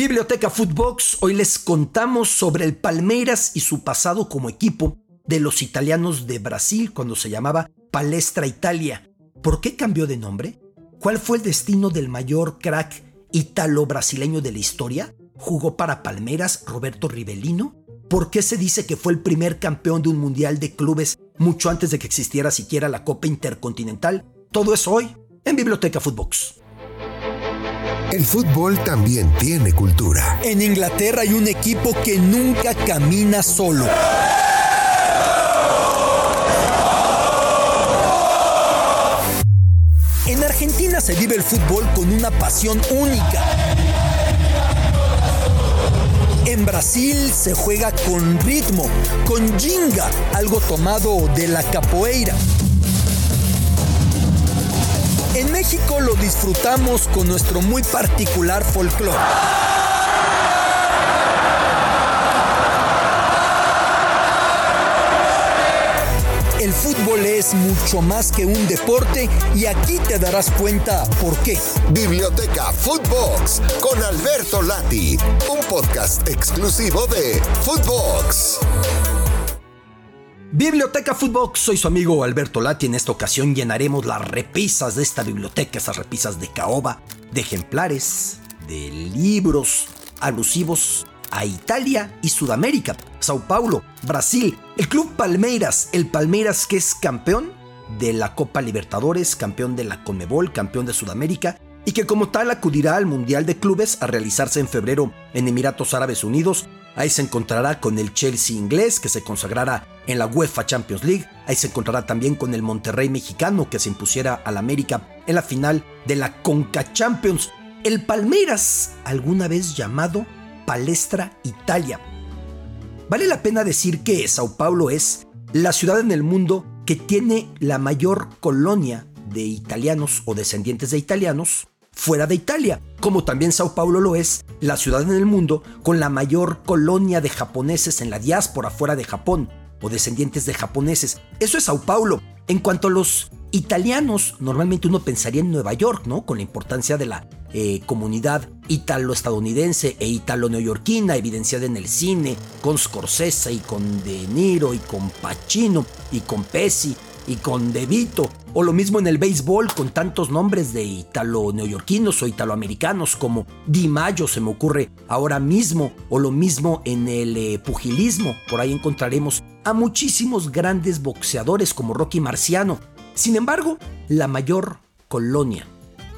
Biblioteca Footbox, hoy les contamos sobre el Palmeiras y su pasado como equipo de los italianos de Brasil cuando se llamaba Palestra Italia. ¿Por qué cambió de nombre? ¿Cuál fue el destino del mayor crack italo-brasileño de la historia? ¿Jugó para Palmeiras Roberto Rivellino? ¿Por qué se dice que fue el primer campeón de un mundial de clubes mucho antes de que existiera siquiera la Copa Intercontinental? Todo eso hoy en Biblioteca Footbox. El fútbol también tiene cultura. En Inglaterra hay un equipo que nunca camina solo. En Argentina se vive el fútbol con una pasión única. En Brasil se juega con ritmo, con jinga, algo tomado de la capoeira. México lo disfrutamos con nuestro muy particular folclore. El fútbol es mucho más que un deporte y aquí te darás cuenta por qué. Biblioteca Footbox con Alberto Lati, un podcast exclusivo de Footbox. Biblioteca Footbox, soy su amigo Alberto Lati. En esta ocasión llenaremos las repisas de esta biblioteca, esas repisas de caoba, de ejemplares, de libros alusivos a Italia y Sudamérica, Sao Paulo, Brasil, el Club Palmeiras, el Palmeiras que es campeón de la Copa Libertadores, campeón de la Conmebol, campeón de Sudamérica y que como tal acudirá al Mundial de Clubes a realizarse en febrero en Emiratos Árabes Unidos. Ahí se encontrará con el Chelsea inglés que se consagrará en la UEFA Champions League. Ahí se encontrará también con el Monterrey mexicano que se impusiera al América en la final de la Conca Champions. El Palmeiras, alguna vez llamado Palestra Italia. Vale la pena decir que Sao Paulo es la ciudad en el mundo que tiene la mayor colonia de italianos o descendientes de italianos fuera de Italia, como también Sao Paulo lo es la ciudad en el mundo con la mayor colonia de japoneses en la diáspora fuera de Japón o descendientes de japoneses. Eso es Sao Paulo. En cuanto a los italianos, normalmente uno pensaría en Nueva York, ¿no? Con la importancia de la eh, comunidad italo-estadounidense e italo-neoyorquina, evidenciada en el cine, con Scorsese y con De Niro y con Pacino y con Pesci y con De Vito, o lo mismo en el béisbol con tantos nombres de italo-neoyorquinos o italoamericanos como Di Mayo se me ocurre ahora mismo, o lo mismo en el eh, pugilismo, por ahí encontraremos a muchísimos grandes boxeadores como Rocky Marciano. Sin embargo, la mayor colonia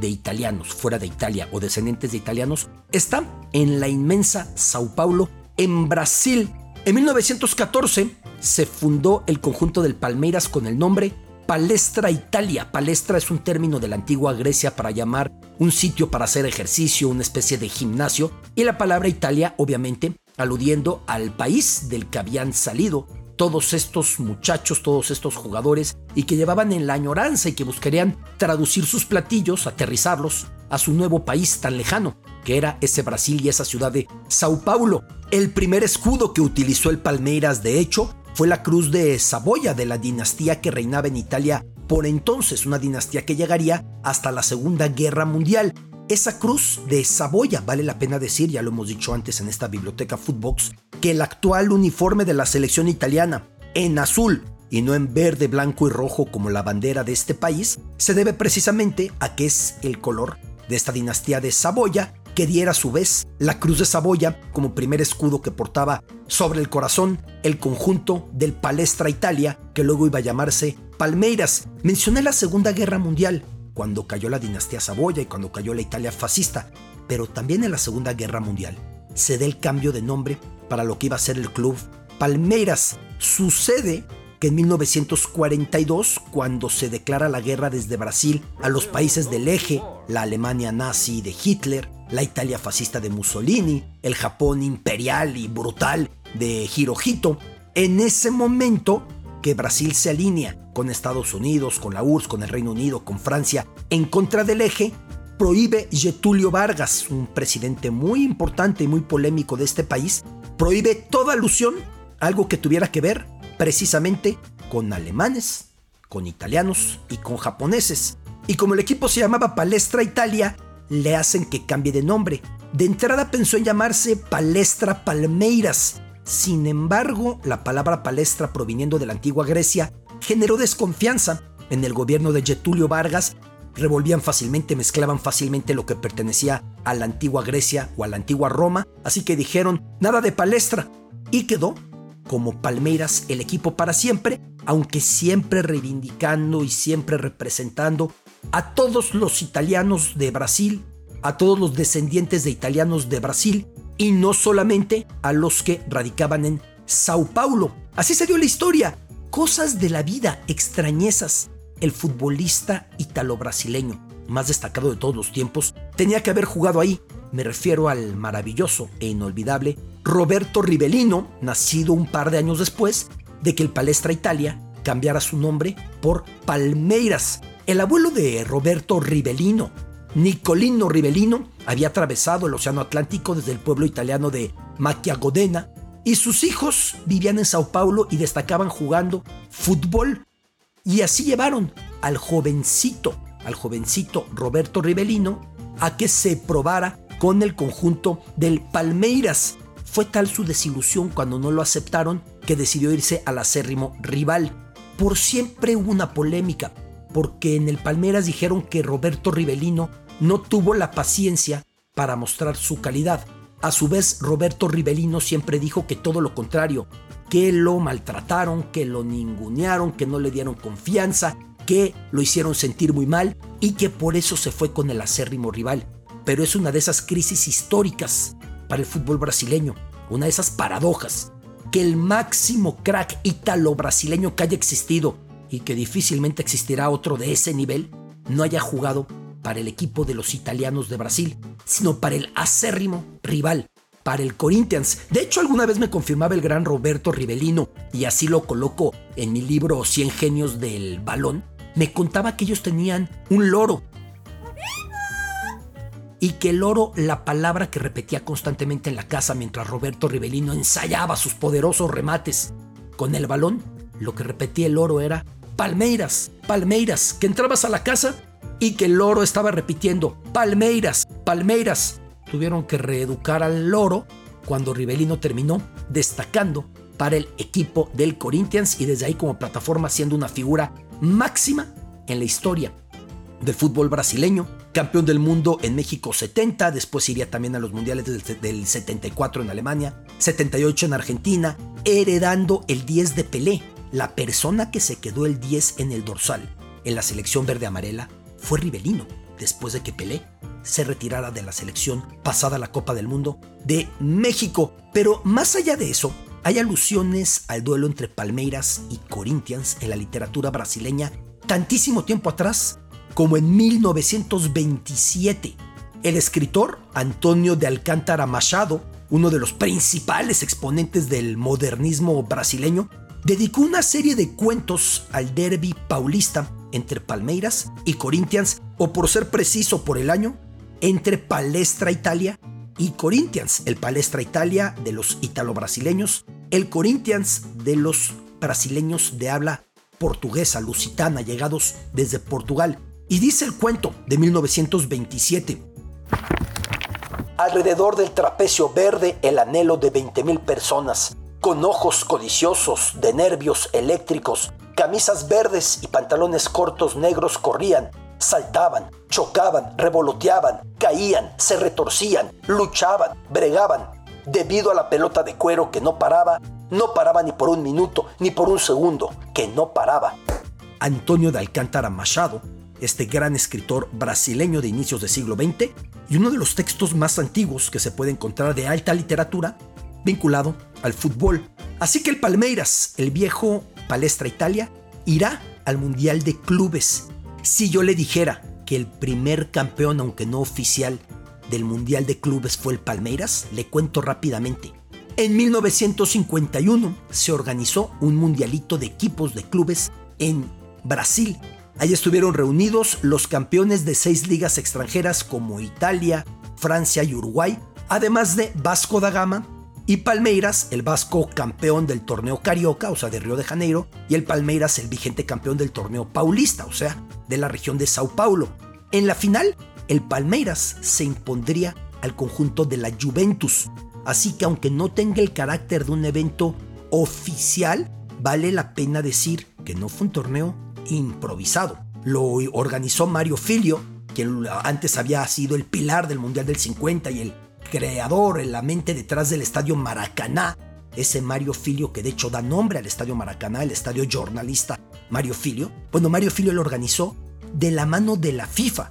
de italianos fuera de Italia o descendientes de italianos está en la inmensa Sao Paulo, en Brasil. En 1914 se fundó el conjunto del Palmeiras con el nombre Palestra Italia. Palestra es un término de la antigua Grecia para llamar un sitio para hacer ejercicio, una especie de gimnasio, y la palabra Italia, obviamente, aludiendo al país del que habían salido todos estos muchachos, todos estos jugadores, y que llevaban en la añoranza y que buscarían traducir sus platillos, aterrizarlos a su nuevo país tan lejano, que era ese Brasil y esa ciudad de Sao Paulo. El primer escudo que utilizó el Palmeiras, de hecho, fue la cruz de Saboya de la dinastía que reinaba en Italia por entonces, una dinastía que llegaría hasta la Segunda Guerra Mundial. Esa cruz de Saboya, vale la pena decir, ya lo hemos dicho antes en esta biblioteca Footbox, que el actual uniforme de la selección italiana, en azul y no en verde, blanco y rojo como la bandera de este país, se debe precisamente a que es el color de esta dinastía de Saboya que diera a su vez la cruz de Saboya como primer escudo que portaba sobre el corazón el conjunto del Palestra Italia, que luego iba a llamarse Palmeiras. Mencioné la Segunda Guerra Mundial, cuando cayó la dinastía Saboya y cuando cayó la Italia fascista, pero también en la Segunda Guerra Mundial se da el cambio de nombre para lo que iba a ser el club Palmeiras. Sucede que en 1942, cuando se declara la guerra desde Brasil a los países del eje, la Alemania nazi de Hitler, la Italia fascista de Mussolini, el Japón imperial y brutal de Hirohito, en ese momento que Brasil se alinea con Estados Unidos, con la URSS, con el Reino Unido, con Francia, en contra del eje, prohíbe Getulio Vargas, un presidente muy importante y muy polémico de este país, prohíbe toda alusión algo que tuviera que ver precisamente con alemanes, con italianos y con japoneses. Y como el equipo se llamaba Palestra Italia, le hacen que cambie de nombre De entrada pensó en llamarse Palestra Palmeiras. Sin embargo, la palabra palestra proviniendo de la antigua Grecia generó desconfianza en el gobierno de Getulio Vargas. Revolvían fácilmente, mezclaban fácilmente lo que pertenecía a la antigua Grecia o a la antigua Roma, así que dijeron nada de palestra y quedó como Palmeiras el equipo para siempre, aunque siempre reivindicando y siempre representando a todos los italianos de Brasil, a todos los descendientes de italianos de Brasil y no solamente a los que radicaban en Sao Paulo. Así se dio la historia. Cosas de la vida, extrañezas. El futbolista italo-brasileño más destacado de todos los tiempos tenía que haber jugado ahí. Me refiero al maravilloso e inolvidable Roberto Rivellino, nacido un par de años después de que el Palestra Italia cambiara su nombre por Palmeiras. El abuelo de Roberto Rivellino, Nicolino Rivellino, había atravesado el Océano Atlántico desde el pueblo italiano de Machiagodena y sus hijos vivían en Sao Paulo y destacaban jugando fútbol. Y así llevaron al jovencito, al jovencito Roberto Rivellino, a que se probara con el conjunto del Palmeiras. Fue tal su desilusión cuando no lo aceptaron que decidió irse al acérrimo rival. Por siempre hubo una polémica, porque en el Palmeiras dijeron que Roberto Rivellino no tuvo la paciencia para mostrar su calidad. A su vez, Roberto Rivellino siempre dijo que todo lo contrario, que lo maltrataron, que lo ningunearon, que no le dieron confianza, que lo hicieron sentir muy mal y que por eso se fue con el acérrimo rival. Pero es una de esas crisis históricas para el fútbol brasileño, una de esas paradojas, que el máximo crack ítalo-brasileño que haya existido y que difícilmente existirá otro de ese nivel, no haya jugado para el equipo de los italianos de Brasil, sino para el acérrimo rival, para el Corinthians. De hecho, alguna vez me confirmaba el gran Roberto Rivellino, y así lo coloco en mi libro 100 genios del balón, me contaba que ellos tenían un loro y que el oro, la palabra que repetía constantemente en la casa mientras Roberto Rivellino ensayaba sus poderosos remates con el balón, lo que repetía el oro era Palmeiras, Palmeiras, que entrabas a la casa y que el loro estaba repitiendo Palmeiras, Palmeiras. Tuvieron que reeducar al loro cuando Rivellino terminó destacando para el equipo del Corinthians y desde ahí como plataforma siendo una figura máxima en la historia del fútbol brasileño, campeón del mundo en México 70, después iría también a los mundiales del, 74 en Alemania, 78 en Argentina, heredando el 10 de Pelé, la persona que se quedó el 10 en el dorsal en la selección verde amarela fue Rivelino, después de que Pelé se retirara de la selección pasada la Copa del Mundo de México. Pero más allá de eso, hay alusiones al duelo entre Palmeiras y Corinthians en la literatura brasileña tantísimo tiempo atrás como en 1927. El escritor Antonio de Alcántara Machado, uno de los principales exponentes del modernismo brasileño, dedicó una serie de cuentos al derby paulista entre Palmeiras y Corinthians, o por ser preciso por el año, entre Palestra Italia y Corinthians. El Palestra Italia de los italo-brasileños, el Corinthians de los brasileños de habla portuguesa, lusitana, llegados desde Portugal. Y dice el cuento de 1927. Alrededor del trapecio verde el anhelo de 20.000 personas, con ojos codiciosos, de nervios eléctricos, camisas verdes y pantalones cortos negros corrían, saltaban, chocaban, revoloteaban, caían, se retorcían, luchaban, bregaban, debido a la pelota de cuero que no paraba, no paraba ni por un minuto, ni por un segundo, que no paraba. Antonio de Alcántara Machado, este gran escritor brasileño de inicios del siglo XX, y uno de los textos más antiguos que se puede encontrar de alta literatura, vinculado al fútbol. Así que el Palmeiras, el viejo Palestra Italia, irá al Mundial de Clubes. Si yo le dijera que el primer campeón, aunque no oficial, del Mundial de Clubes fue el Palmeiras, le cuento rápidamente. En 1951 se organizó un mundialito de equipos de clubes en Brasil. Allí estuvieron reunidos los campeones de seis ligas extranjeras como Italia, Francia y Uruguay, además de Vasco da Gama, y Palmeiras, el vasco campeón del torneo Carioca, o sea, de Río de Janeiro, y el Palmeiras, el vigente campeón del torneo Paulista, o sea, de la región de Sao Paulo. En la final, el Palmeiras se impondría al conjunto de la Juventus. Así que aunque no tenga el carácter de un evento oficial, vale la pena decir que no fue un torneo improvisado. Lo organizó Mario Filio, quien antes había sido el pilar del Mundial del 50 y el creador, la mente detrás del estadio Maracaná. Ese Mario Filio que de hecho da nombre al estadio Maracaná, el estadio jornalista Mario Filio. Bueno, Mario Filio lo organizó de la mano de la FIFA.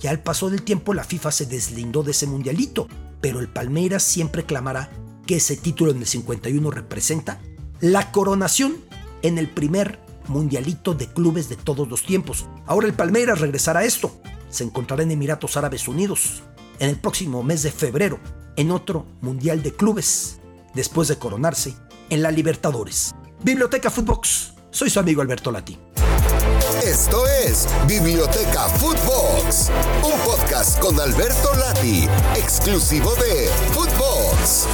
Ya al paso del tiempo la FIFA se deslindó de ese mundialito, pero el Palmeiras siempre clamará que ese título en el 51 representa la coronación en el primer mundialito de clubes de todos los tiempos. Ahora el Palmeiras regresará a esto. Se encontrará en Emiratos Árabes Unidos en el próximo mes de febrero en otro mundial de clubes, después de coronarse en la Libertadores. Biblioteca Footbox. Soy su amigo Alberto Lati. Esto es Biblioteca Footbox, un podcast con Alberto Lati, exclusivo de Footbox